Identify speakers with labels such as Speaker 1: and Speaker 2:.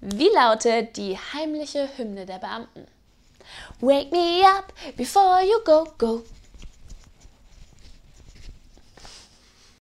Speaker 1: Wie lautet die heimliche Hymne der Beamten? Wake me up before you go, go,